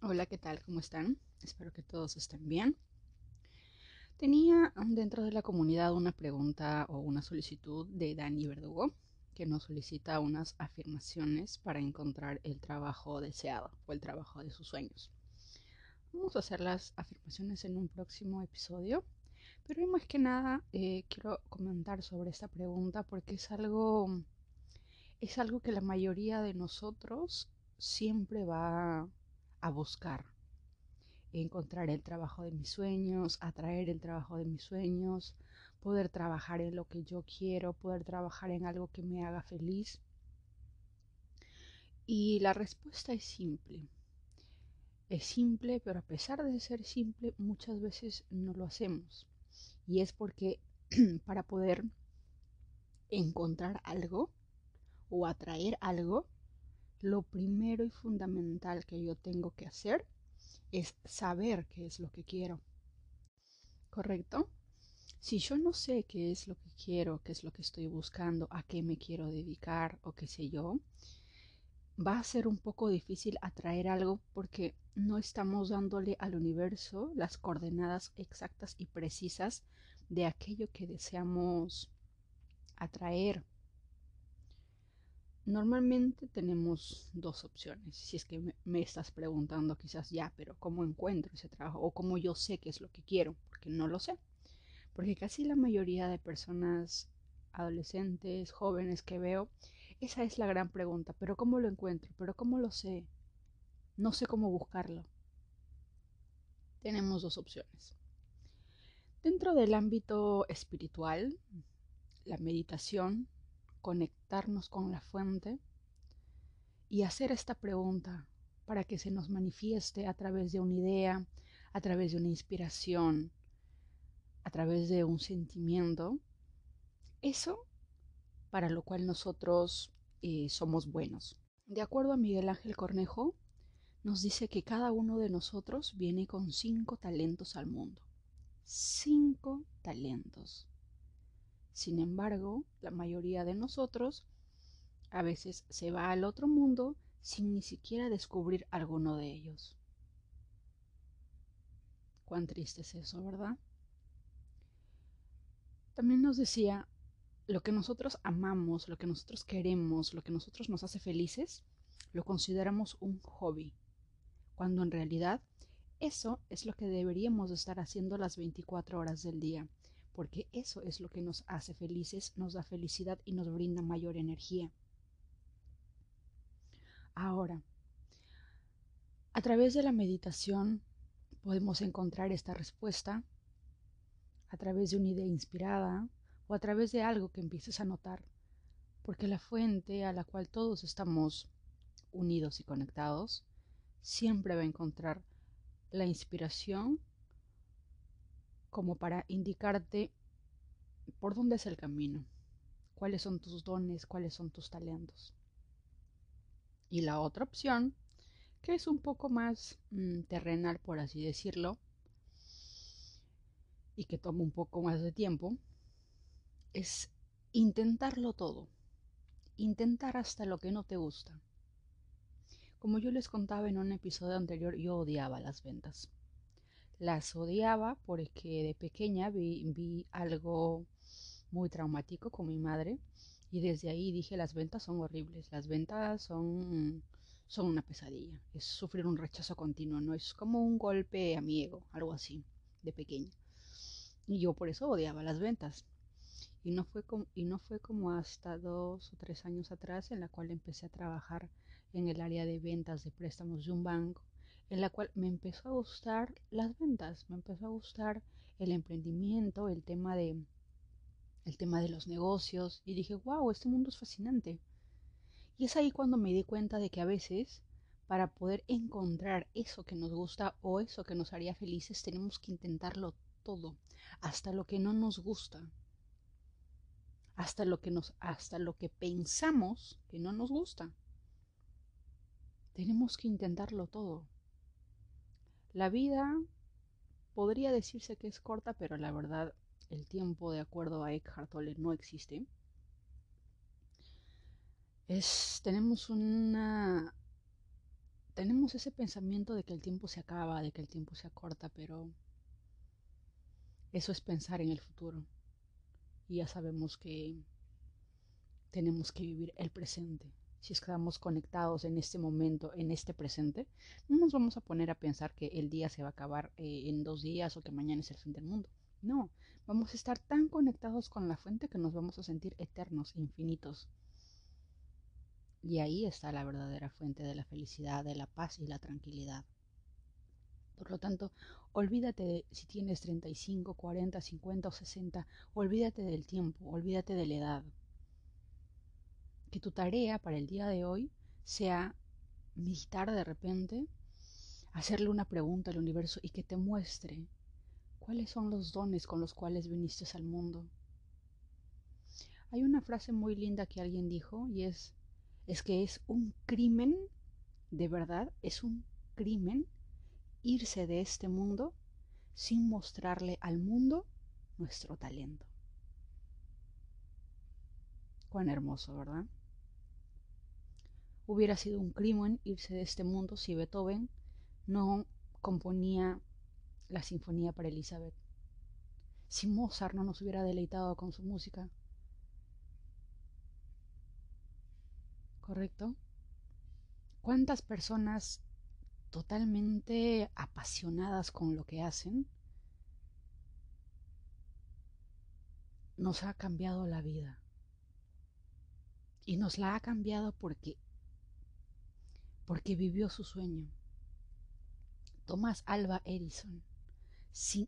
Hola, ¿qué tal? ¿Cómo están? Espero que todos estén bien. Tenía dentro de la comunidad una pregunta o una solicitud de Dani Verdugo, que nos solicita unas afirmaciones para encontrar el trabajo deseado o el trabajo de sus sueños. Vamos a hacer las afirmaciones en un próximo episodio, pero más que nada eh, quiero comentar sobre esta pregunta porque es algo, es algo que la mayoría de nosotros siempre va a buscar. Encontrar el trabajo de mis sueños, atraer el trabajo de mis sueños, poder trabajar en lo que yo quiero, poder trabajar en algo que me haga feliz. Y la respuesta es simple. Es simple, pero a pesar de ser simple, muchas veces no lo hacemos. Y es porque para poder encontrar algo o atraer algo, lo primero y fundamental que yo tengo que hacer es saber qué es lo que quiero. ¿Correcto? Si yo no sé qué es lo que quiero, qué es lo que estoy buscando, a qué me quiero dedicar o qué sé yo, va a ser un poco difícil atraer algo porque no estamos dándole al universo las coordenadas exactas y precisas de aquello que deseamos atraer Normalmente tenemos dos opciones. Si es que me, estás preguntando quizás ya, pero ¿cómo encuentro ese trabajo? O cómo yo sé qué es lo que quiero, porque no lo sé. Porque casi la mayoría de personas adolescentes, jóvenes que veo, esa es la gran pregunta. Pero ¿cómo lo encuentro? ¿Pero cómo lo sé? No sé cómo buscarlo. Tenemos dos opciones. Dentro del ámbito espiritual, la meditación conectarnos con la fuente y hacer esta pregunta para que se nos manifieste a través de una idea, a través de una inspiración, a través de un sentimiento, eso para lo cual nosotros eh, somos buenos. De acuerdo a Miguel Ángel Cornejo, nos dice que cada uno de nosotros viene con cinco talentos al mundo. Cinco talentos. Sin embargo, la mayoría de nosotros a veces se va al otro mundo sin ni siquiera descubrir alguno de ellos. Cuán triste es eso, ¿verdad? También nos decía, lo que nosotros amamos, lo que nosotros queremos, lo que nosotros nos hace felices, lo consideramos un hobby, cuando en realidad eso es lo que deberíamos estar haciendo las 24 horas del día porque eso es lo que nos hace felices, nos da felicidad y nos brinda mayor energía. Ahora, a través de la meditación podemos encontrar esta respuesta a través de una idea inspirada o a través de algo que empieces a notar, porque la fuente a la cual todos estamos unidos y conectados siempre va a encontrar la inspiración como para indicarte por dónde es el camino, cuáles son tus dones, cuáles son tus talentos. Y la otra opción, que es un poco más mm, terrenal, por así decirlo, y que toma un poco más de tiempo, es intentarlo todo, intentar hasta lo que no te gusta. Como yo les contaba en un episodio anterior, yo odiaba las ventas las odiaba porque de pequeña vi, algo muy traumático con mi madre y desde ahí dije las ventas son horribles, las ventas son, son una pesadilla, es sufrir un rechazo continuo, no es como un golpe a mi ego, algo así, de pequeña. Y yo por eso odiaba las ventas. Y no, fue como, y no fue como hasta dos o tres años atrás en la cual empecé a trabajar en el área de ventas de préstamos de un banco en la cual me empezó a gustar las ventas, me empezó a gustar el emprendimiento, el tema de el tema de los negocios y dije, "Wow, este mundo es fascinante." Y es ahí cuando me di cuenta de que a veces para poder encontrar eso que nos gusta o eso que nos haría felices tenemos que intentarlo todo, hasta lo que no nos gusta. Hasta lo que nos hasta lo que pensamos que no nos gusta. Tenemos que intentarlo todo. La vida podría decirse que es corta, pero la verdad el tiempo, de acuerdo a Eckhart Tolle, no existe. Es, tenemos una tenemos ese pensamiento de que el tiempo se acaba, de que el tiempo se acorta, pero eso es pensar en el futuro. Y ya sabemos que tenemos que vivir el presente. Si estamos conectados en este momento, en este presente, no nos vamos a poner a pensar que el día se va a acabar eh, en dos días o que mañana es el fin del mundo. No, vamos a estar tan conectados con la fuente que nos vamos a sentir eternos, infinitos. Y ahí está la verdadera fuente de la felicidad, de la paz y la tranquilidad. Por lo tanto, olvídate de si tienes 35, 40, 50 o 60, olvídate del tiempo, olvídate de la edad. Que tu tarea para el día de hoy sea meditar de repente, hacerle una pregunta al universo y que te muestre cuáles son los dones con los cuales viniste al mundo. Hay una frase muy linda que alguien dijo y es, es que es un crimen, de verdad, es un crimen irse de este mundo sin mostrarle al mundo nuestro talento. Cuán hermoso, ¿verdad? Hubiera sido un crimen irse de este mundo si Beethoven no componía la sinfonía para Elizabeth. Si Mozart no nos hubiera deleitado con su música. ¿Correcto? ¿Cuántas personas totalmente apasionadas con lo que hacen, nos ha cambiado la vida. Y nos la ha cambiado porque porque vivió su sueño. Thomas Alba Edison,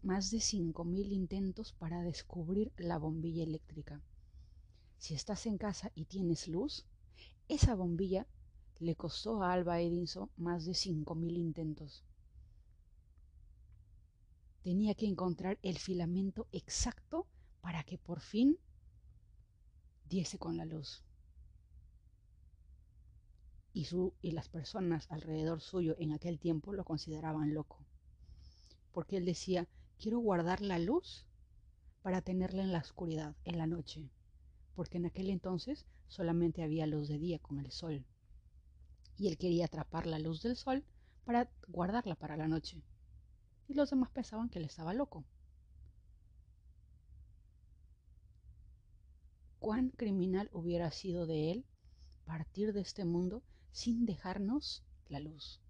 más de 5.000 intentos para descubrir la bombilla eléctrica. Si estás en casa y tienes luz, esa bombilla le costó a Alba Edison más de 5.000 intentos. Tenía que encontrar el filamento exacto para que por fin diese con la luz. Y, su, y las personas alrededor suyo en aquel tiempo lo consideraban loco, porque él decía, quiero guardar la luz para tenerla en la oscuridad, en la noche, porque en aquel entonces solamente había luz de día con el sol y él quería atrapar la luz del sol para guardarla para la noche. Y los demás pensaban que él estaba loco. ¿Cuán criminal hubiera sido de él partir de este mundo sin dejarnos la luz?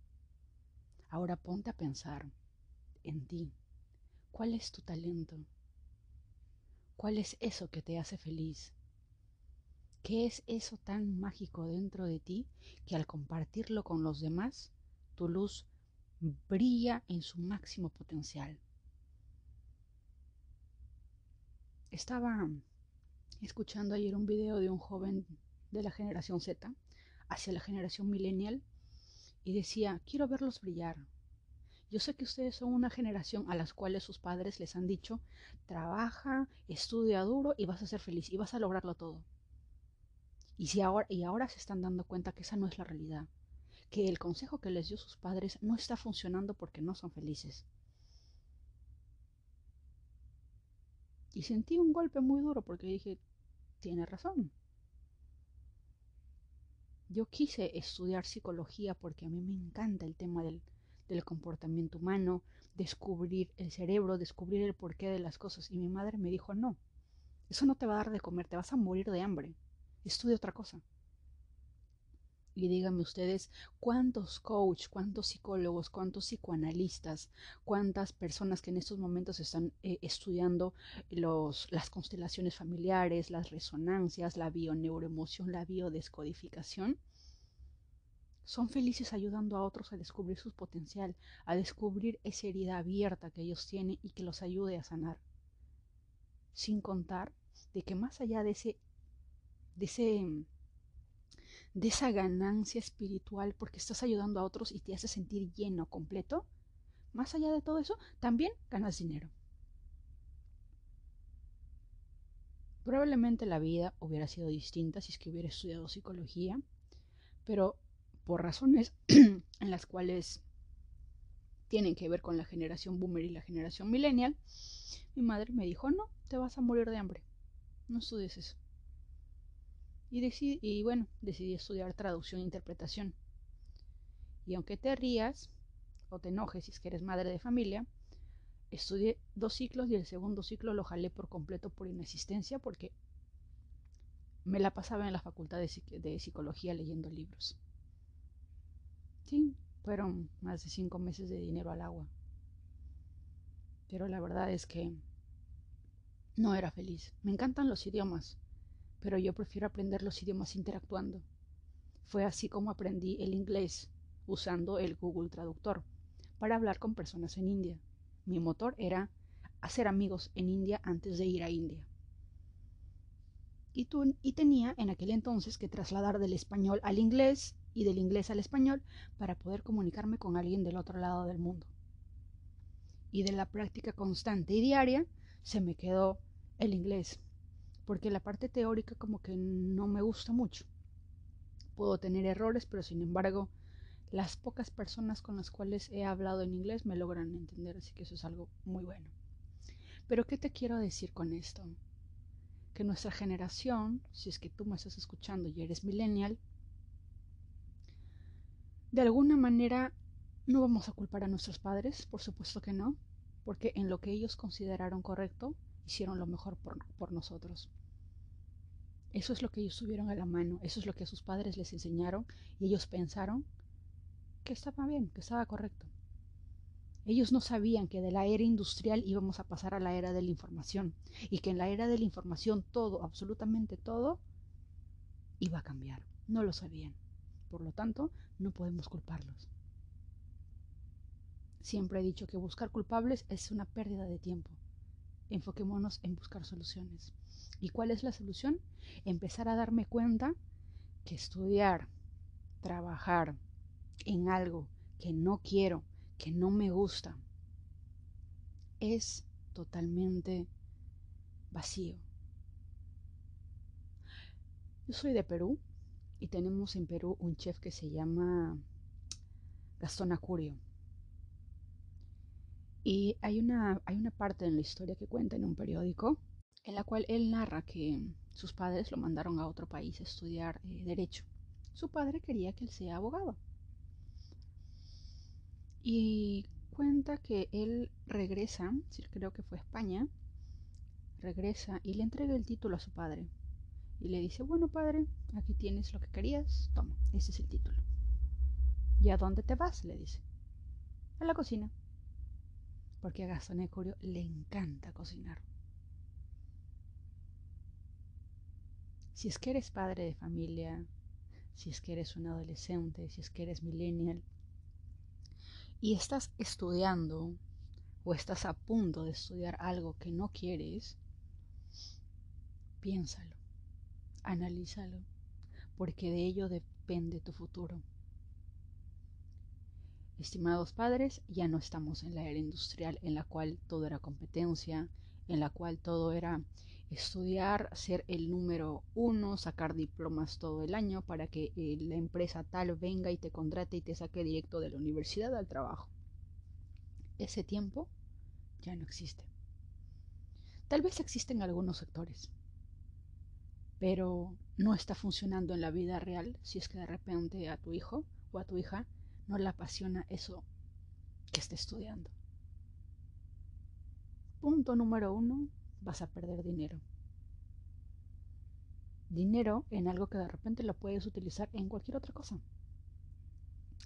Ahora ponte a pensar en ti. ¿Cuál es tu talento? ¿Cuál es eso que te hace feliz? ¿Qué es eso tan mágico dentro de ti que al compartirlo con los demás, tu luz brilla en su máximo potencial? Estaba escuchando ayer un video de un joven de la generación Z hacia la generación millennial y decía, quiero verlos brillar. Yo sé que ustedes son una generación a las cuales sus padres les han dicho, trabaja, estudia duro y vas a ser feliz y vas a lograrlo todo. Y, si ahora, y ahora se están dando cuenta que esa no es la realidad, que el consejo que les dio sus padres no está funcionando porque no son felices. Y sentí un golpe muy duro porque dije, tiene razón. Yo quise estudiar psicología porque a mí me encanta el tema del, del comportamiento humano, descubrir el cerebro, descubrir el porqué de las cosas. Y mi madre me dijo, no, eso no te va a dar de comer, te vas a morir de hambre estudie otra cosa. Y díganme ustedes cuántos coach, cuántos psicólogos, cuántos psicoanalistas, cuántas personas que en estos momentos están eh, estudiando los, las constelaciones familiares, las resonancias, la bioneuroemoción, la biodescodificación, son felices ayudando a otros a descubrir su potencial, a descubrir esa herida abierta que ellos tienen y que los ayude a sanar. Sin contar de que más allá de ese de, ese, de esa ganancia espiritual porque estás ayudando a otros y te hace sentir lleno, completo, más allá de todo eso, también ganas dinero. Probablemente la vida hubiera sido distinta si es que hubiera estudiado psicología, pero por razones en las cuales tienen que ver con la generación boomer y la generación millennial, mi madre me dijo, no, te vas a morir de hambre, no estudies eso. Y, bueno, decidí estudiar traducción e interpretación. Y aunque te rías o te enojes si es que eres madre de familia, estudié dos ciclos y el segundo ciclo lo jalé por completo por inexistencia porque me la pasaba en la facultad de, psicología leyendo libros. Sí, fueron más de cinco meses de dinero al agua. Pero la verdad es que no era feliz. Me encantan los idiomas, pero yo prefiero aprender los idiomas interactuando. Fue así como aprendí el inglés usando el Google Traductor para hablar con personas en India. Mi motor era hacer amigos en India antes de ir a India. Y, tenía en aquel entonces que trasladar del español al inglés y del inglés al español para poder comunicarme con alguien del otro lado del mundo. Y de la práctica constante y diaria se me quedó el inglés, porque la parte teórica como que no me gusta mucho. Puedo tener errores, pero sin embargo las pocas personas con las cuales he hablado en inglés me logran entender, así que eso es algo muy bueno. Pero ¿qué te quiero decir con esto? Que nuestra generación, si es que tú me estás escuchando y eres millennial, de alguna manera no vamos a culpar a nuestros padres, por supuesto que no, porque en lo que ellos consideraron correcto, hicieron lo mejor por, por nosotros. Eso es lo que ellos tuvieron a la mano, eso es lo que sus padres les enseñaron y ellos pensaron que estaba bien, que estaba correcto. Ellos no sabían que de la era industrial íbamos a pasar a la era de la información y que en la era de la información todo, absolutamente todo, iba a cambiar. No lo sabían. Por lo tanto, no podemos culparlos. Siempre he dicho que buscar culpables es una pérdida de tiempo. Enfoquémonos en buscar soluciones. ¿Y cuál es la solución? Empezar a darme cuenta que estudiar, trabajar, en algo que no quiero, que no me gusta, es totalmente vacío. Yo soy de Perú y tenemos en Perú un chef que se llama Gastón Acurio. Y hay una, hay una parte en la historia que cuenta en un periódico en la cual él narra que sus padres lo mandaron a otro país a estudiar eh, derecho. Su padre quería que él sea abogado. Y cuenta que él regresa, creo que fue a España, regresa y le entrega el título a su padre. Y le dice, bueno padre, aquí tienes lo que querías, toma, ese es el título. ¿Y a dónde te vas? le dice. A la cocina. Porque a Gastón le encanta cocinar. Si es que eres padre de familia, si es que eres un adolescente, si es que eres millennial, y estás estudiando o estás a punto de estudiar algo que no quieres, piénsalo, analízalo, porque de ello depende tu futuro. Estimados padres, ya no estamos en la era industrial en la cual todo era competencia, en la cual todo era estudiar, ser el número uno, sacar diplomas todo el año para que eh, la empresa tal venga y te contrate y te saque directo de la universidad al trabajo. Ese tiempo ya no existe. Tal vez existen algunos sectores, pero no está funcionando en la vida real si es que de repente a tu hijo o a tu hija no le apasiona eso que está estudiando. Punto número uno, vas a perder dinero. Dinero en algo que de repente lo puedes utilizar en cualquier otra cosa.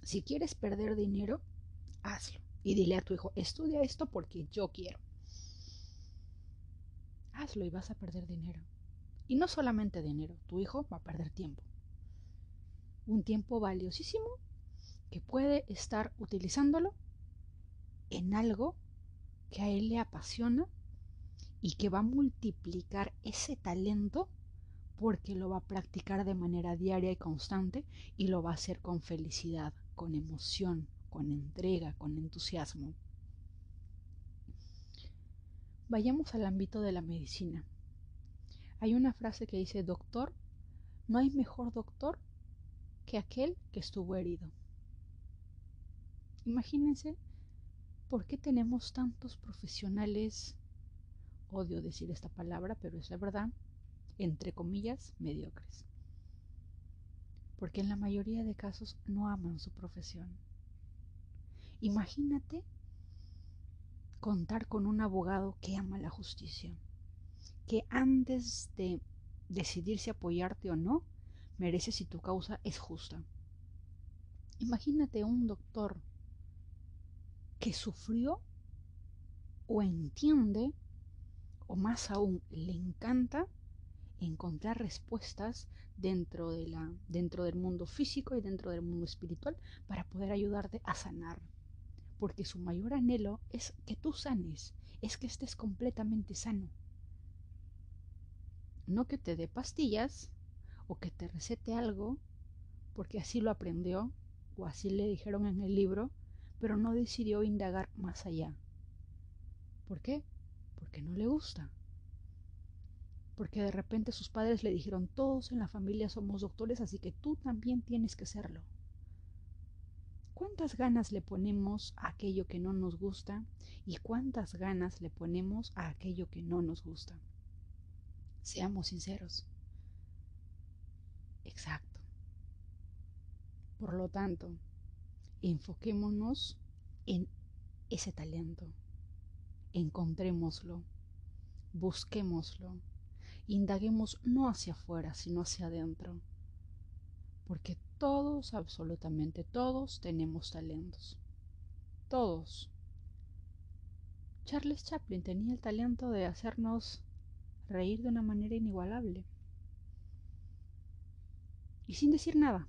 Si quieres perder dinero, hazlo. Y dile a tu hijo, estudia esto porque yo quiero. Hazlo y vas a perder dinero. Y no solamente dinero, tu hijo va a perder tiempo. Un tiempo valiosísimo que puede estar utilizándolo en algo que a él le apasiona y que va a multiplicar ese talento porque lo va a practicar de manera diaria y constante y lo va a hacer con felicidad, con emoción, con entrega, con entusiasmo. Vayamos al ámbito de la medicina. Hay una frase que dice, doctor, no hay mejor doctor que aquel que estuvo herido. Imagínense por qué tenemos tantos profesionales odio decir esta palabra, pero es la verdad, entre comillas, mediocres. Porque en la mayoría de casos no aman su profesión. Imagínate contar con un abogado que ama la justicia, que antes de decidir si apoyarte o no, merece si tu causa es justa. Imagínate un doctor que sufrió o entiende, o más aún le encanta encontrar respuestas dentro, de la, dentro del mundo físico y dentro del mundo espiritual para poder ayudarte a sanar. Porque su mayor anhelo es que tú sanes, es que estés completamente sano. No que te dé pastillas o que te recete algo, porque así lo aprendió o así le dijeron en el libro, pero no decidió indagar más allá. ¿Por qué? Porque no le gusta. Porque de repente sus padres le dijeron, todos en la familia somos doctores, así que tú también tienes que serlo. ¿Cuántas ganas le ponemos a aquello que no nos gusta y cuántas ganas le ponemos a aquello que no nos gusta? Seamos sinceros. Exacto. Por lo tanto, enfoquémonos en ese talento. Encontrémoslo. Busquémoslo. Indaguemos no hacia afuera, sino hacia adentro. Porque todos, absolutamente todos, tenemos talentos. Todos. Charles Chaplin tenía el talento de hacernos reír de una manera inigualable. Y sin decir nada.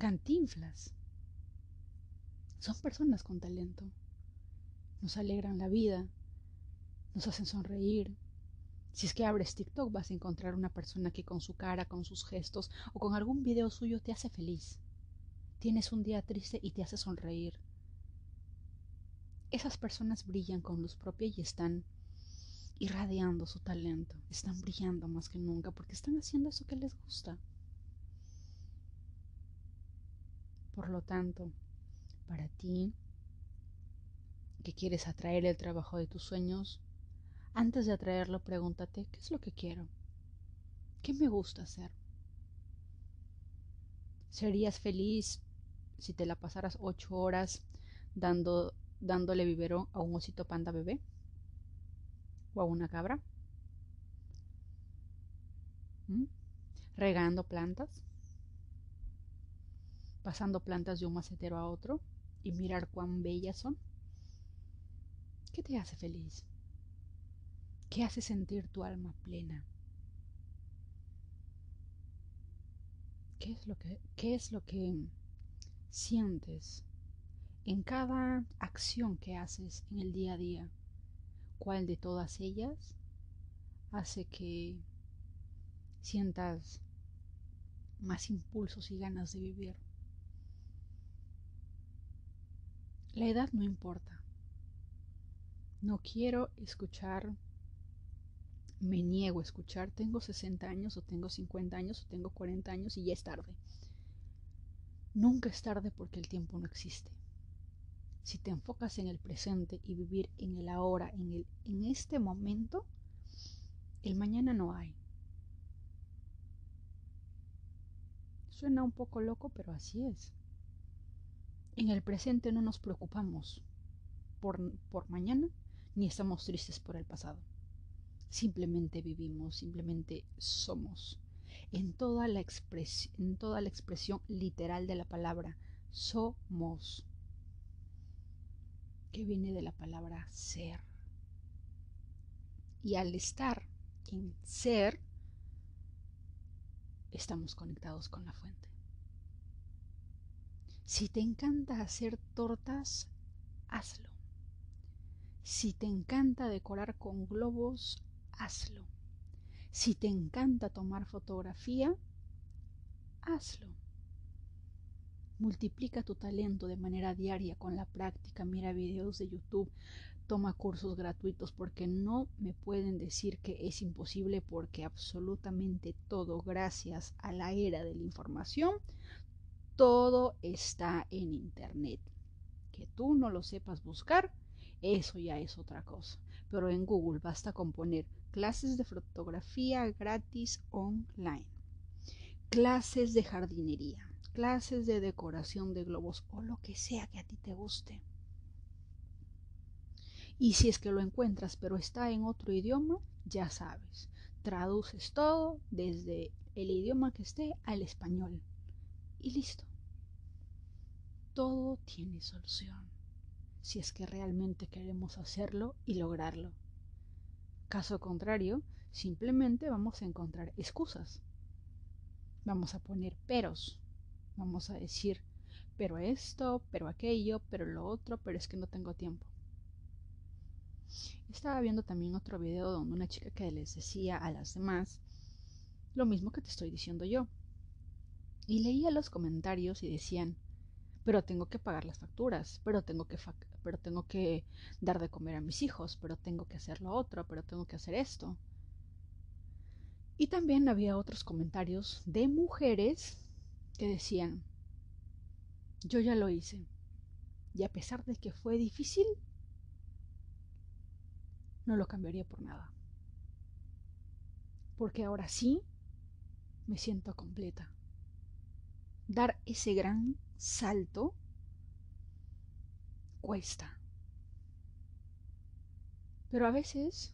Cantinflas. Son personas con talento. Nos alegran la vida, nos hacen sonreír. Si es que abres TikTok vas a encontrar una persona que con su cara, con sus gestos o con algún video suyo te hace feliz. Tienes un día triste y te hace sonreír. Esas personas brillan con luz propia y están irradiando su talento, están brillando más que nunca porque están haciendo eso que les gusta. Por lo tanto, para ti que quieres atraer el trabajo de tus sueños, antes de atraerlo pregúntate, ¿qué es lo que quiero? ¿Qué me gusta hacer? ¿Serías feliz si te la pasaras ocho horas dando dándole biberón a un osito panda bebé o a una cabra, ¿Mm? regando plantas, pasando plantas de un macetero a otro y mirar cuán bellas son. ¿Qué te hace feliz? ¿Qué hace sentir tu alma plena? ¿Qué es lo que, qué es lo que sientes en cada acción que haces en el día a día, cuál de todas ellas hace que sientas más impulsos y ganas de vivir. La edad no importa. No quiero escuchar, me niego a escuchar, tengo 60 años o tengo 50 años o tengo 40 años y ya es tarde. Nunca es tarde porque el tiempo no existe. Si te enfocas en el presente y vivir en el ahora, en, el, en este momento, el mañana no hay. Suena un poco loco, pero así es. En el presente no nos preocupamos por, por mañana ni estamos tristes por el pasado. Simplemente vivimos, simplemente somos. En toda la, en toda la expresión literal de la palabra, somos que viene de la palabra ser. Y al estar en ser, estamos conectados con la fuente. Si te encanta hacer tortas, hazlo. Si te encanta decorar con globos, hazlo. Si te encanta tomar fotografía, hazlo. Multiplica tu talento de manera diaria con la práctica, mira videos de YouTube, toma cursos gratuitos porque no me pueden decir que es imposible porque absolutamente todo, gracias a la era de la información, todo está en Internet. Que tú no lo sepas buscar, eso ya es otra cosa. Pero en Google basta con poner clases de fotografía gratis online, clases de jardinería, clases de decoración de globos o lo que sea que a ti te guste. Y si es que lo encuentras pero está en otro idioma, ya sabes, traduces todo desde el idioma que esté al español. Y listo. Todo tiene solución, si es que realmente queremos hacerlo y lograrlo. Caso contrario, simplemente vamos a encontrar excusas. Vamos a poner peros. Vamos a decir, pero esto, pero aquello, pero lo otro, pero es que no tengo tiempo. Estaba viendo también otro video donde una chica que les decía a las demás lo mismo que te estoy diciendo yo. Y leía los comentarios y decían, pero tengo que pagar las facturas, pero tengo que, pero tengo que dar de comer a mis hijos, pero tengo que hacer lo otro, pero tengo que hacer esto. Y también había otros comentarios de mujeres que decían, yo ya lo hice, y a pesar de que fue difícil, no lo cambiaría por nada. Porque ahora sí me siento completa. Dar ese gran salto cuesta. Pero a veces,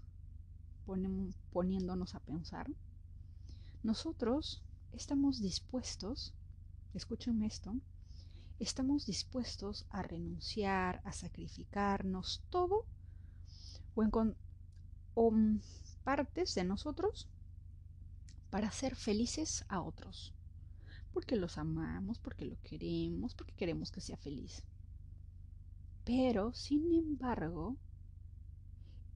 poniéndonos a pensar, nosotros estamos dispuestos, escúchenme esto, estamos dispuestos a renunciar, a sacrificarnos todo o, en, o partes de nosotros para ser felices a otros porque los amamos, porque lo queremos, porque queremos que sea feliz. Pero, sin embargo,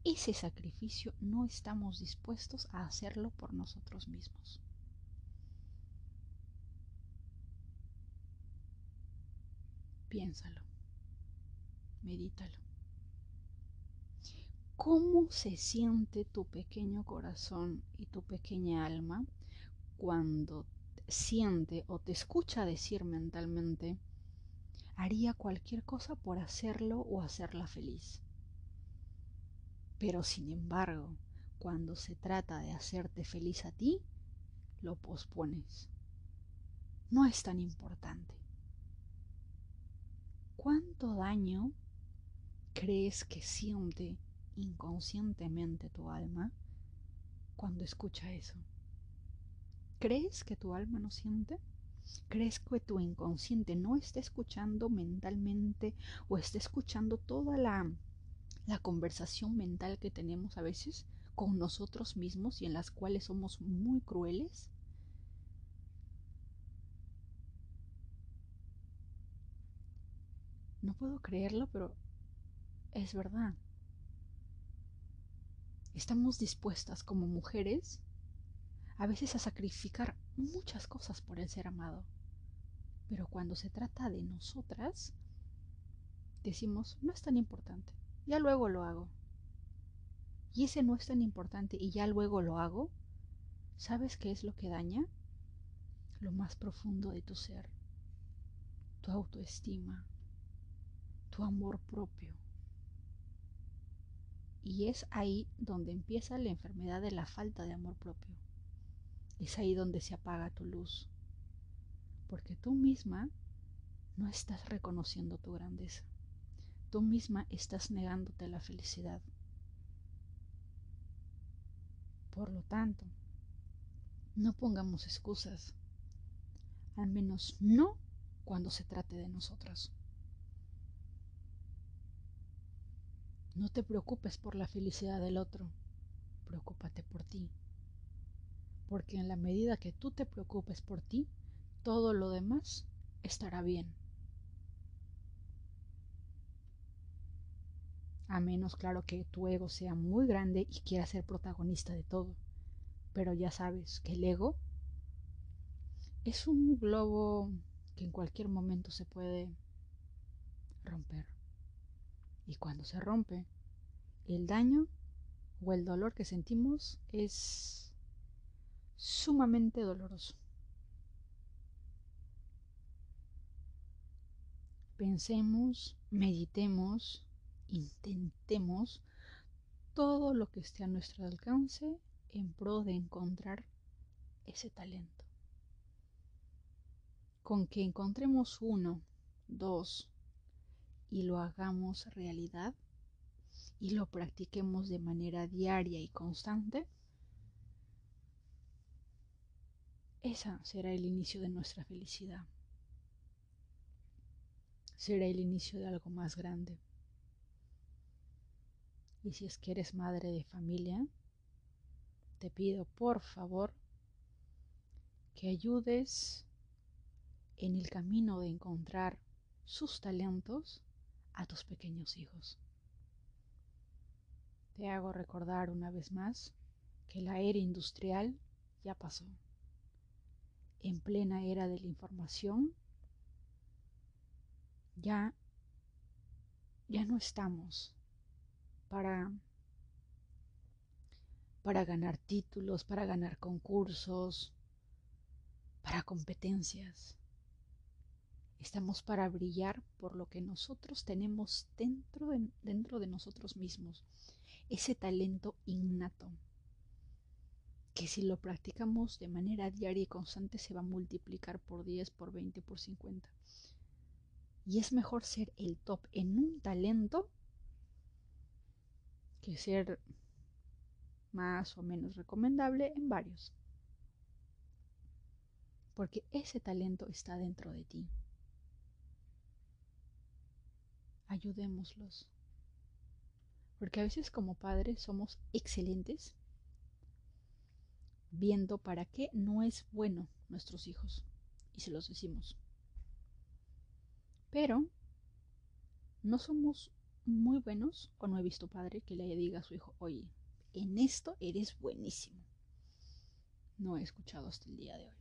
ese sacrificio no estamos dispuestos a hacerlo por nosotros mismos. Piénsalo, medítalo. ¿Cómo se siente tu pequeño corazón y tu pequeña alma cuando siente o te escucha decir mentalmente, haría cualquier cosa por hacerlo o hacerla feliz. Pero sin embargo, cuando se trata de hacerte feliz a ti, lo pospones. No es tan importante. ¿Cuánto daño crees que siente inconscientemente tu alma cuando escucha eso? ¿Crees que tu alma no siente? ¿Crees que tu inconsciente no está escuchando mentalmente o está escuchando toda la, la conversación mental que tenemos a veces con nosotros mismos y en las cuales somos muy crueles? No puedo creerlo, pero es verdad. Estamos dispuestas como mujeres a veces a sacrificar muchas cosas por el ser amado. Pero cuando se trata de nosotras, decimos, no es tan importante, ya luego lo hago. Y ese no es tan importante y ya luego lo hago, ¿sabes qué es lo que daña? Lo más profundo de tu ser, tu autoestima, tu amor propio. Y es ahí donde empieza la enfermedad de la falta de amor propio es ahí donde se apaga tu luz. Porque tú misma no estás reconociendo tu grandeza. Tú misma estás negándote la felicidad. Por lo tanto, no pongamos excusas. Al menos no cuando se trate de nosotras. No te preocupes por la felicidad del otro. Preocúpate por ti porque en la medida que tú te preocupes por ti, todo lo demás estará bien. A menos, claro, que tu ego sea muy grande y quiera ser protagonista de todo. Pero ya sabes que el ego es un globo que en cualquier momento se puede romper. Y cuando se rompe, el daño o el dolor que sentimos es sumamente doloroso. Pensemos, meditemos, intentemos todo lo que esté a nuestro alcance en pro de encontrar ese talento. con que encontremos uno, dos, y lo hagamos realidad y lo practiquemos de manera diaria y constante, esa será el inicio de nuestra felicidad. Será el inicio de algo más grande. Y si es que eres madre de familia, te pido por favor que ayudes en el camino de encontrar sus talentos a tus pequeños hijos. Te hago recordar una vez más que la era industrial ya pasó. En plena era de la información, ya, ya no estamos para, para ganar títulos, para ganar concursos, para competencias. Estamos para brillar por lo que nosotros tenemos dentro de, dentro de nosotros mismos, ese talento innato, que si lo practicamos de manera diaria y constante se va a multiplicar por 10, por 20, por 50. Y es mejor ser el top en un talento que ser más o menos recomendable en varios. Porque ese talento está dentro de ti. Ayudémoslos. Porque a veces como padres somos excelentes viendo para qué no es bueno nuestros hijos. Y se los decimos. Pero no somos muy buenos, o no he visto padre que le diga a su hijo, oye, en esto eres buenísimo. No he escuchado hasta el día de hoy.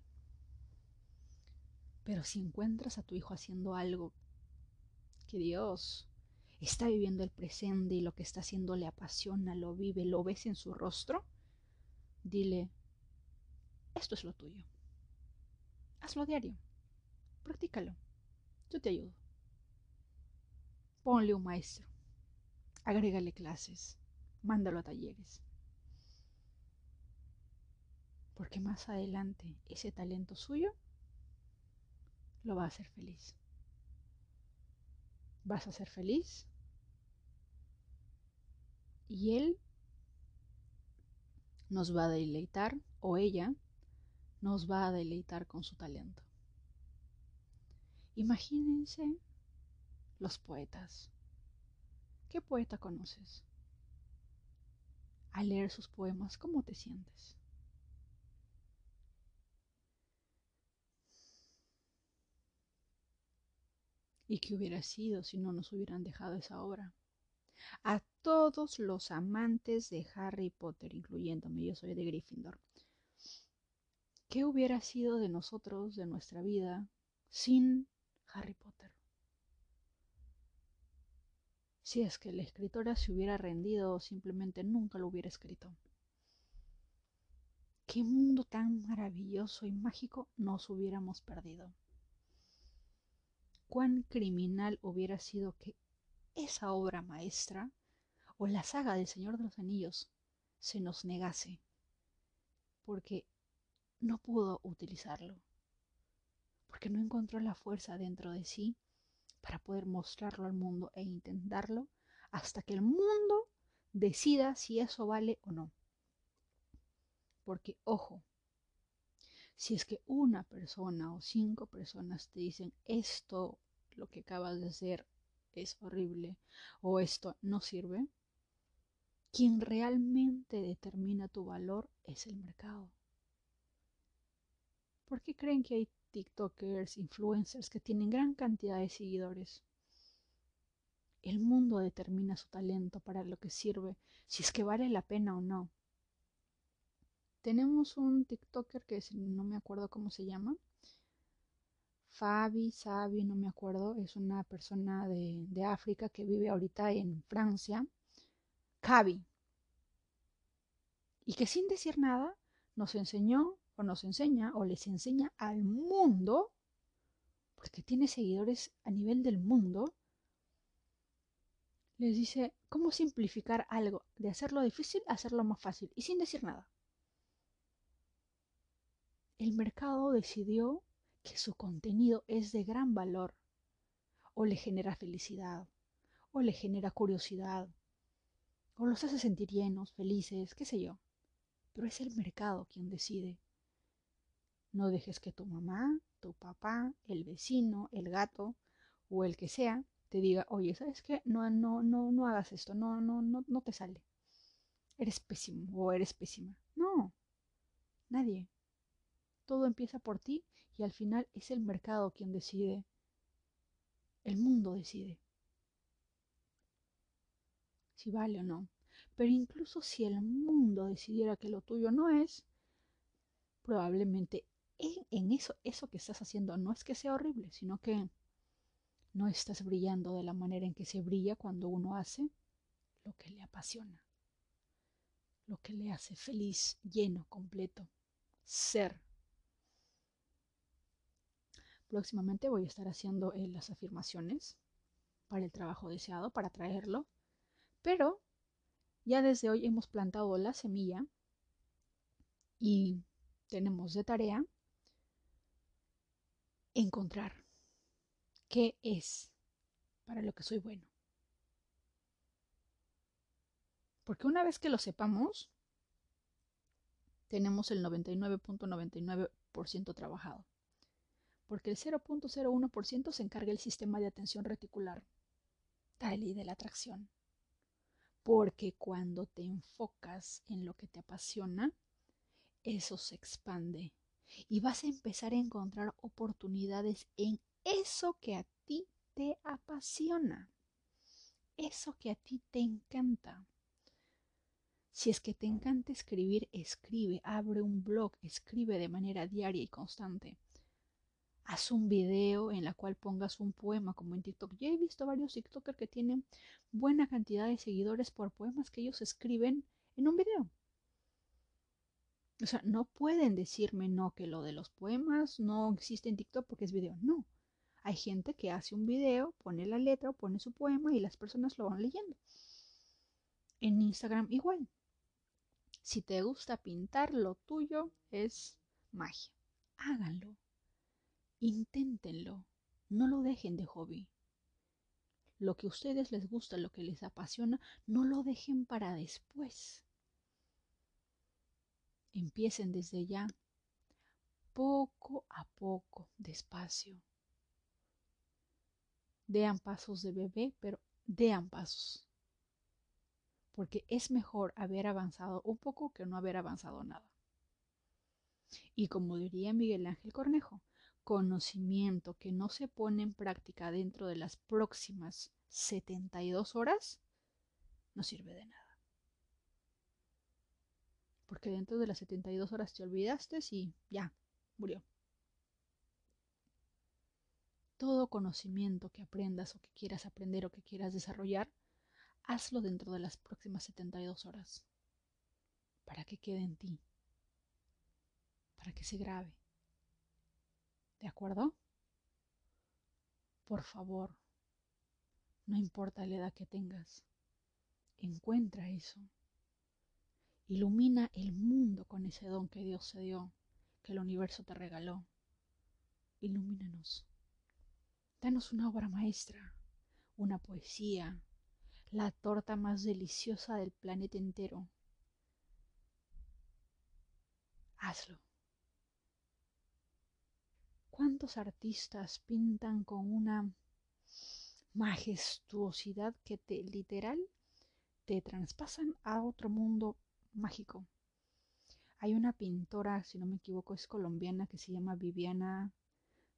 Pero si encuentras a tu hijo haciendo algo que Dios está viviendo el presente y lo que está haciendo le apasiona, lo vive, lo ves en su rostro, dile, esto es lo tuyo. Hazlo diario. Practícalo. Yo te ayudo. Ponle un maestro. Agrégale clases. Mándalo a talleres. Porque más adelante ese talento suyo lo va a hacer feliz. Vas a ser feliz y él nos va a deleitar o ella nos va a deleitar con su talento. Imagínense los poetas. ¿Qué poeta conoces? Al leer sus poemas, ¿cómo te sientes? ¿Y qué hubiera sido si no nos hubieran dejado esa obra? A todos los amantes de Harry Potter, incluyéndome, yo soy de Gryffindor. ¿Qué hubiera sido de nosotros, de nuestra vida, sin Harry Potter? Si es que la escritora se hubiera rendido o simplemente nunca lo hubiera escrito. ¿Qué mundo tan maravilloso y mágico nos hubiéramos perdido? ¿Cuán criminal hubiera sido que esa obra maestra o la saga del Señor de los Anillos se nos negase? Porque no pudo utilizarlo, porque no encontró la fuerza dentro de sí para poder mostrarlo al mundo e intentarlo hasta que el mundo decida si eso vale o no. Porque, ojo, si es que una persona o cinco personas te dicen esto, lo que acabas de hacer es horrible o esto no sirve, quien realmente determina tu valor es el mercado. ¿Por qué creen que hay TikTokers, influencers que tienen gran cantidad de seguidores? El mundo determina su talento para lo que sirve, si es que vale la pena o no. Tenemos un TikToker que no me acuerdo cómo se llama. Fabi, Sabi, no me acuerdo. Es una persona de, África que vive ahorita en Francia. Cabi. Y que sin decir nada nos enseñó o nos enseña o les enseña al mundo, porque tiene seguidores a nivel del mundo, les dice cómo simplificar algo, de hacerlo difícil a hacerlo más fácil y sin decir nada. El mercado decidió que su contenido es de gran valor, o le genera felicidad, o le genera curiosidad, o los hace sentir llenos, felices, qué sé yo. Pero es el mercado quien decide. No dejes que tu mamá, tu papá, el vecino, el gato o el que sea te diga, oye, ¿sabes qué? No, no, no, no hagas esto, no, no, no, no te sale. Eres pésimo o eres pésima. No, nadie. Todo empieza por ti y al final es el mercado quien decide. El mundo decide si vale o no. Pero incluso si el mundo decidiera que lo tuyo no es, probablemente en, eso, eso que estás haciendo no es que sea horrible, sino que no estás brillando de la manera en que se brilla cuando uno hace lo que le apasiona, lo que le hace feliz, lleno, completo, ser. Próximamente voy a estar haciendo eh, las afirmaciones para el trabajo deseado, para traerlo pero ya desde hoy hemos plantado la semilla y tenemos de tarea encontrar qué es para lo que soy bueno. Porque una vez que lo sepamos, tenemos el 99.99% trabajado. Porque el 0.01% se encarga el sistema de atención reticular, tal y de la atracción. Porque cuando te enfocas en lo que te apasiona, eso se expande y vas a empezar a encontrar oportunidades en eso que a ti te apasiona, eso que a ti te encanta. Si es que te encanta escribir, escribe, abre un blog, escribe de manera diaria y constante haz un video en la cual pongas un poema como en TikTok. Ya he visto varios TikTokers que tienen buena cantidad de seguidores por poemas que ellos escriben en un video. O sea, no pueden decirme no que lo de los poemas no existe en TikTok porque es video. No. Hay gente que hace un video, pone la letra, pone su poema y las personas lo van leyendo. En Instagram igual. Si te gusta pintar, lo tuyo es magia. Háganlo. Inténtenlo, no lo dejen de hobby. Lo que a ustedes les gusta, lo que les apasiona, no lo dejen para después. Empiecen desde ya, poco a poco, despacio. Dean pasos de bebé, pero dean pasos. Porque es mejor haber avanzado un poco que no haber avanzado nada. Y como diría Miguel Ángel Cornejo, conocimiento que no se pone en práctica dentro de las próximas 72 horas, no sirve de nada. Porque dentro de las 72 horas te olvidaste y ya, murió. Todo conocimiento que aprendas o que quieras aprender o que quieras desarrollar, hazlo dentro de las próximas 72 horas. Para que quede en ti. Para que se grabe. ¿De acuerdo? Por favor, no importa la edad que tengas, encuentra eso. Ilumina el mundo con ese don que Dios te dio, que el universo te regaló. Ilumínanos. Danos una obra maestra, una poesía, la torta más deliciosa del planeta entero. Hazlo. ¿Cuántos artistas pintan con una majestuosidad que te literal te traspasan a otro mundo mágico? Hay una pintora, si no me equivoco, es colombiana que se llama Viviana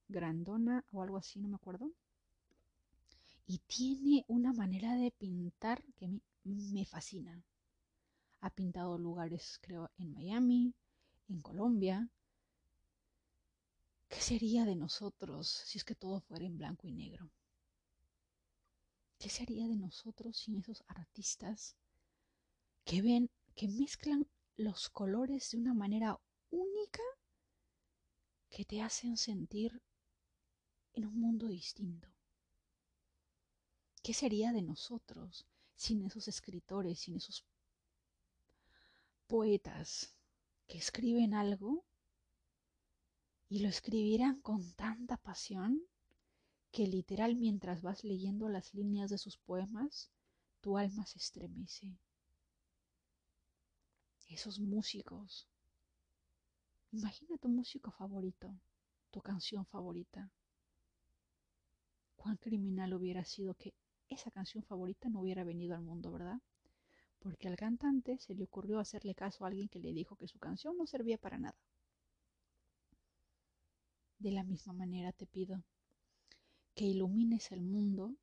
Grandona o algo así, no me acuerdo. Y tiene una manera de pintar que mí me fascina. Ha pintado lugares, creo, en Miami, en Colombia, ¿Qué sería de nosotros si es que todo fuera en blanco y negro? ¿Qué sería de nosotros sin esos artistas que ven, que mezclan los colores de una manera única que te hacen sentir en un mundo distinto? ¿Qué sería de nosotros sin esos escritores, sin esos poetas que escriben algo Y lo escribirán con tanta pasión que literal mientras vas leyendo las líneas de sus poemas, tu alma se estremece. Esos músicos. Imagina tu músico favorito, tu canción favorita. Cuán criminal hubiera sido que esa canción favorita no hubiera venido al mundo, ¿verdad? Porque al cantante se le ocurrió hacerle caso a alguien que le dijo que su canción no servía para nada. De la misma manera te pido que ilumines el mundo,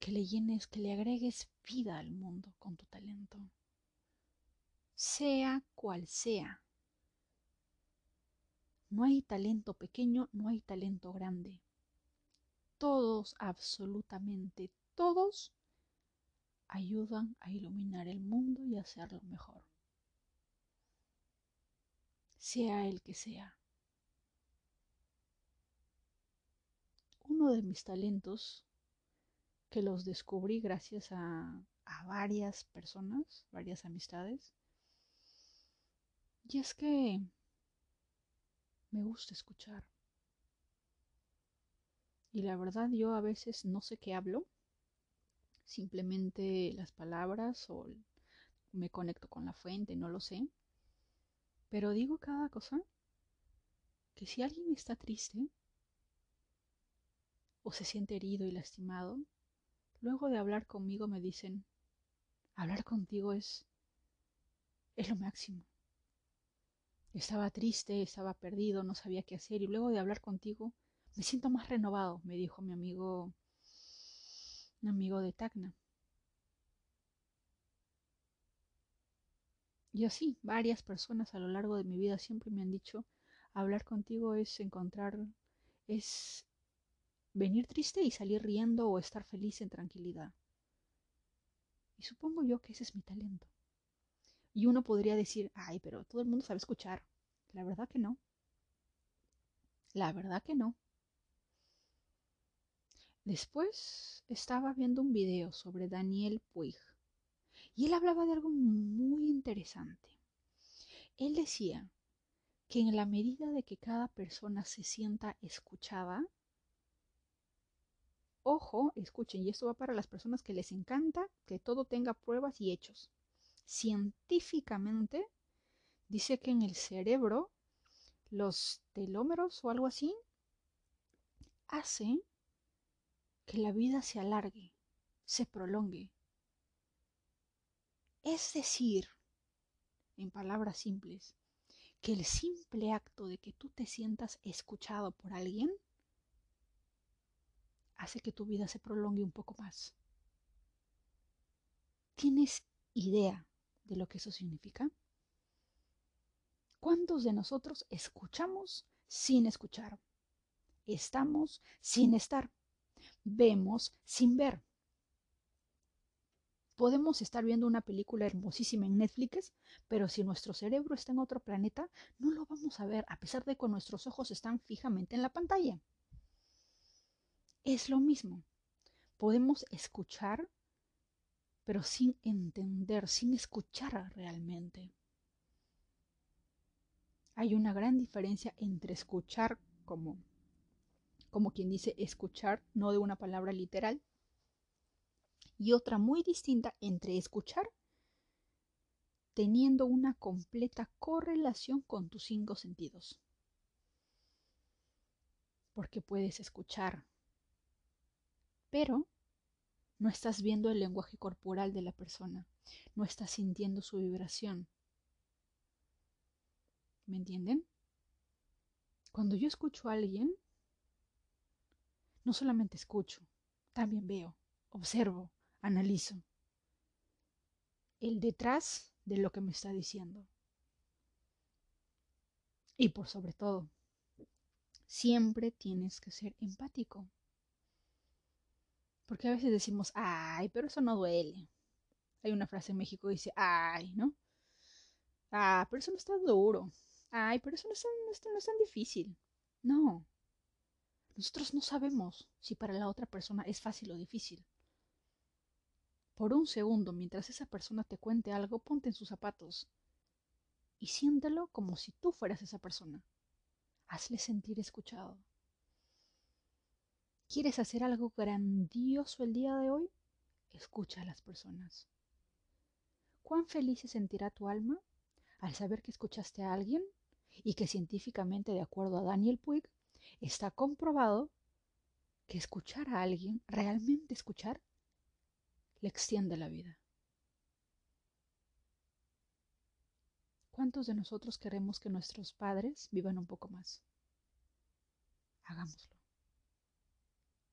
que le llenes, que le agregues vida al mundo con tu talento, sea cual sea. No hay talento pequeño, no hay talento grande. Todos, absolutamente todos, ayudan a iluminar el mundo y hacerlo mejor. Sea el que sea. uno de mis talentos que los descubrí gracias a, a varias personas, varias amistades. Y es que me gusta escuchar. Y la verdad yo a veces no sé qué hablo, simplemente las palabras o me conecto con la fuente, no lo sé. Pero digo cada cosa que si alguien está triste, o se siente herido y lastimado, luego de hablar conmigo me dicen, hablar contigo es, es lo máximo. Estaba triste, estaba perdido, no sabía qué hacer y luego de hablar contigo me siento más renovado, me dijo mi amigo, un amigo de Tacna. Y así, varias personas a lo largo de mi vida siempre me han dicho, hablar contigo es encontrar, es venir triste y salir riendo o estar feliz en tranquilidad. Y supongo yo que ese es mi talento. Y uno podría decir, ay, pero todo el mundo sabe escuchar. La verdad que no. La verdad que no. Después estaba viendo un video sobre Daniel Puig y él hablaba de algo muy interesante. Él decía que en la medida de que cada persona se sienta escuchada, Ojo, escuchen, y esto va para las personas que les encanta que todo tenga pruebas y hechos. Científicamente, dice que en el cerebro los telómeros o algo así hacen que la vida se alargue, se prolongue. Es decir, en palabras simples, que el simple acto de que tú te sientas escuchado por alguien hace que tu vida se prolongue un poco más. ¿Tienes idea de lo que eso significa? ¿Cuántos de nosotros escuchamos sin escuchar? Estamos sin estar. Vemos sin ver. Podemos estar viendo una película hermosísima en Netflix, pero si nuestro cerebro está en otro planeta, no lo vamos a ver, a pesar de que nuestros ojos están fijamente en la pantalla es lo mismo. Podemos escuchar, pero sin entender, sin escuchar realmente. Hay una gran diferencia entre escuchar como, como quien dice escuchar, no de una palabra literal, y otra muy distinta entre escuchar teniendo una completa correlación con tus cinco sentidos. Porque puedes escuchar pero no estás viendo el lenguaje corporal de la persona, no estás sintiendo su vibración. ¿Me entienden? Cuando yo escucho a alguien, no solamente escucho, también veo, observo, analizo el detrás de lo que me está diciendo. Y por sobre todo, siempre tienes que ser empático. Porque a veces decimos, ay, pero eso no duele. Hay una frase en México que dice, ay, ¿no? Ah, pero eso no es tan duro. Ay, pero eso no es tan, no es tan difícil. No. Nosotros no sabemos si para la otra persona es fácil o difícil. Por un segundo, mientras esa persona te cuente algo, ponte en sus zapatos y siéntelo como si tú fueras esa persona. Hazle sentir escuchado. ¿Quieres hacer algo grandioso el día de hoy? Escucha a las personas. ¿Cuán feliz se sentirá tu alma al saber que escuchaste a alguien y que científicamente, de acuerdo a Daniel Puig, está comprobado que escuchar a alguien, realmente escuchar, le extiende la vida? ¿Cuántos de nosotros queremos que nuestros padres vivan un poco más? Hagámoslo.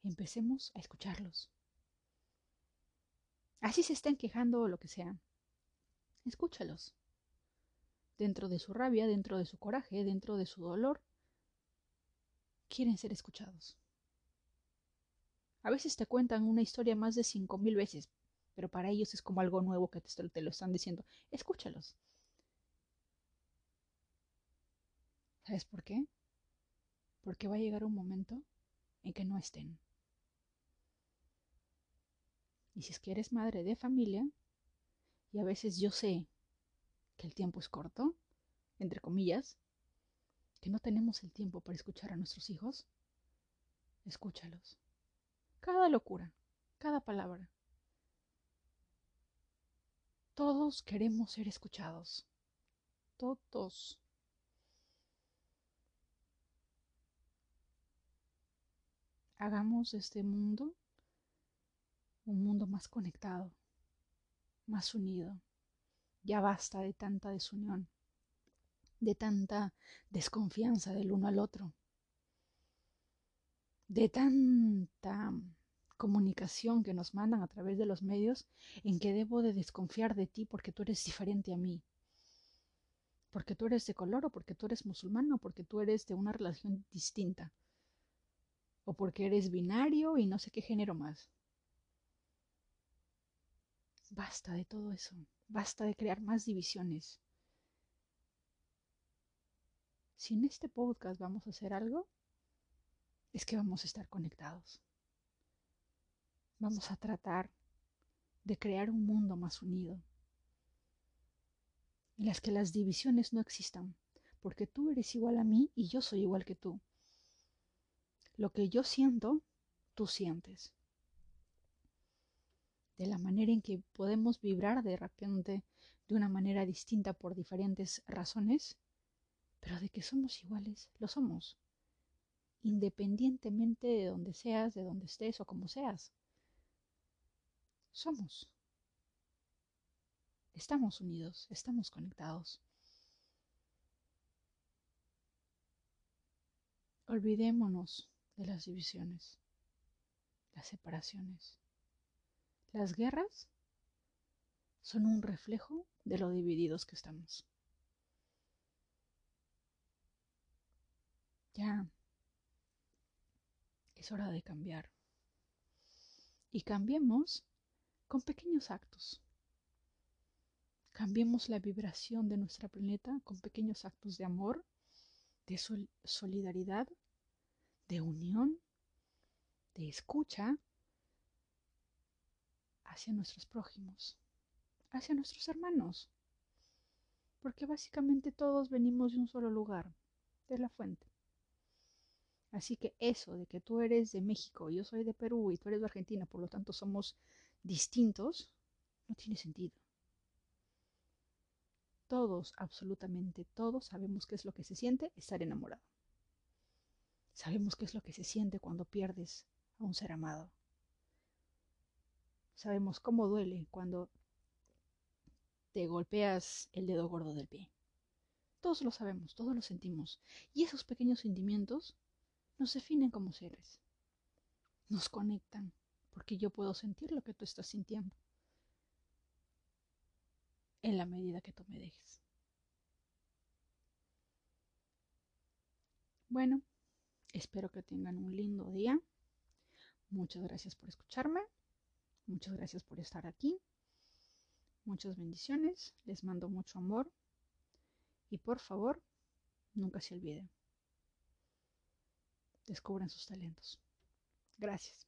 Empecemos a escucharlos. Así se estén quejando o lo que sea. Escúchalos. Dentro de su rabia, dentro de su coraje, dentro de su dolor, quieren ser escuchados. A veces te cuentan una historia más de cinco mil veces, pero para ellos es como algo nuevo que te, te lo están diciendo. Escúchalos. ¿Sabes por qué? Porque va a llegar un momento en que no estén. Y si es que eres madre de familia, y a veces yo sé que el tiempo es corto, entre comillas, que no tenemos el tiempo para escuchar a nuestros hijos, escúchalos. Cada locura, cada palabra. Todos queremos ser escuchados. Todos. hagamos este mundo un mundo más conectado, más unido. Ya basta de tanta desunión, de tanta desconfianza del uno al otro, de tanta comunicación que nos mandan a través de los medios en que debo de desconfiar de ti porque tú eres diferente a mí, porque tú eres de color o porque tú eres musulmán o porque tú eres de una relación distinta o porque eres binario y no sé qué género más. Basta de todo eso, basta de crear más divisiones. Si en este podcast vamos a hacer algo, es que vamos a estar conectados. Vamos a tratar de crear un mundo más unido, en las que las divisiones no existan, porque tú eres igual a mí y yo soy igual que tú. Lo que yo siento, tú sientes. De la manera en que podemos vibrar de repente de una manera distinta por diferentes razones, pero de que somos iguales, lo somos. Independientemente de donde seas, de donde estés o como seas. Somos. Estamos unidos, estamos conectados. Olvidémonos de las divisiones, las separaciones. Las guerras son un reflejo de lo divididos que estamos. Ya es hora de cambiar. Y cambiemos con pequeños actos. Cambiemos la vibración de nuestra planeta con pequeños actos de amor, de solidaridad de unión, de escucha hacia nuestros prójimos, hacia nuestros hermanos, porque básicamente todos venimos de un solo lugar, de la fuente. Así que eso de que tú eres de México, yo soy de Perú y tú eres de Argentina, por lo tanto somos distintos, no tiene sentido. Todos, absolutamente todos, sabemos qué es lo que se siente estar enamorado. Sabemos qué es lo que se siente cuando pierdes a un ser amado. Sabemos cómo duele cuando te golpeas el dedo gordo del pie. Todos lo sabemos, todos lo sentimos. Y esos pequeños sentimientos nos definen como seres. Nos conectan, porque yo puedo sentir lo que tú estás sintiendo. En la medida que tú me dejes. Bueno, Espero que tengan un lindo día. Muchas gracias por escucharme. Muchas gracias por estar aquí. Muchas bendiciones. Les mando mucho amor. Y por favor, nunca se olviden. Descubran sus talentos. Gracias.